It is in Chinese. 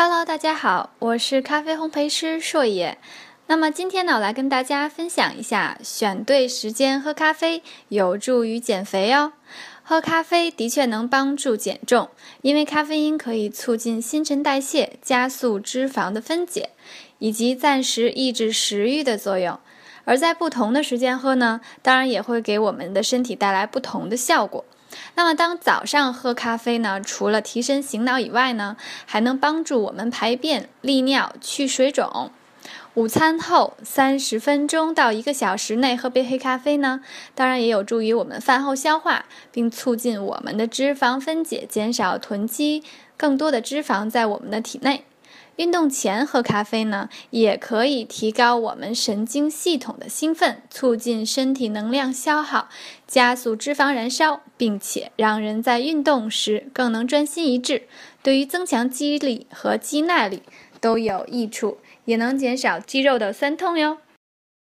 Hello，大家好，我是咖啡烘焙师硕野。那么今天呢，我来跟大家分享一下，选对时间喝咖啡有助于减肥哦。喝咖啡的确能帮助减重，因为咖啡因可以促进新陈代谢，加速脂肪的分解，以及暂时抑制食欲的作用。而在不同的时间喝呢，当然也会给我们的身体带来不同的效果。那么，当早上喝咖啡呢，除了提神醒脑以外呢，还能帮助我们排便、利尿、去水肿。午餐后三十分钟到一个小时内喝杯黑咖啡呢，当然也有助于我们饭后消化，并促进我们的脂肪分解，减少囤积更多的脂肪在我们的体内。运动前喝咖啡呢，也可以提高我们神经系统的兴奋，促进身体能量消耗，加速脂肪燃烧，并且让人在运动时更能专心一致。对于增强肌力和肌耐力都有益处，也能减少肌肉的酸痛哟。